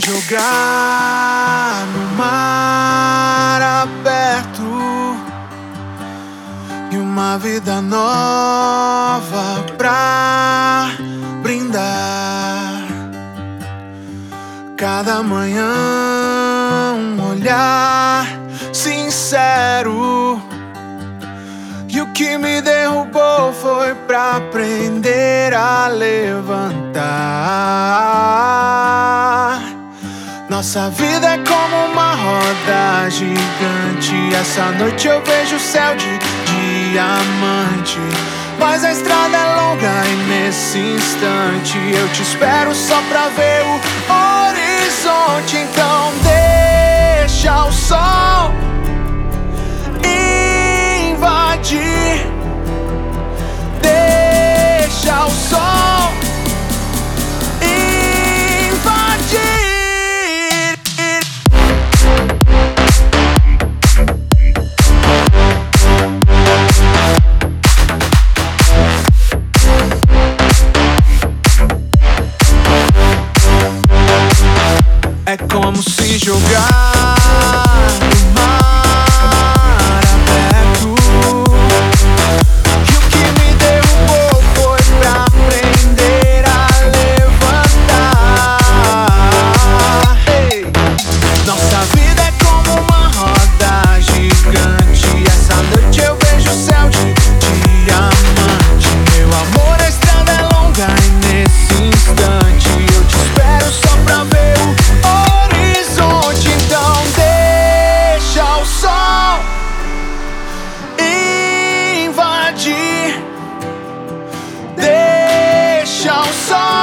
jogar no mar aberto e uma vida nova pra brindar. Cada manhã um olhar sincero. E o que me derrubou foi pra aprender a levantar. Nossa vida é como uma roda gigante. Essa noite eu vejo o céu de diamante. Mas a estrada é longa e nesse instante eu te espero só pra ver o horizonte. Então deixa o sol invadir. Deixa o sol jogar your.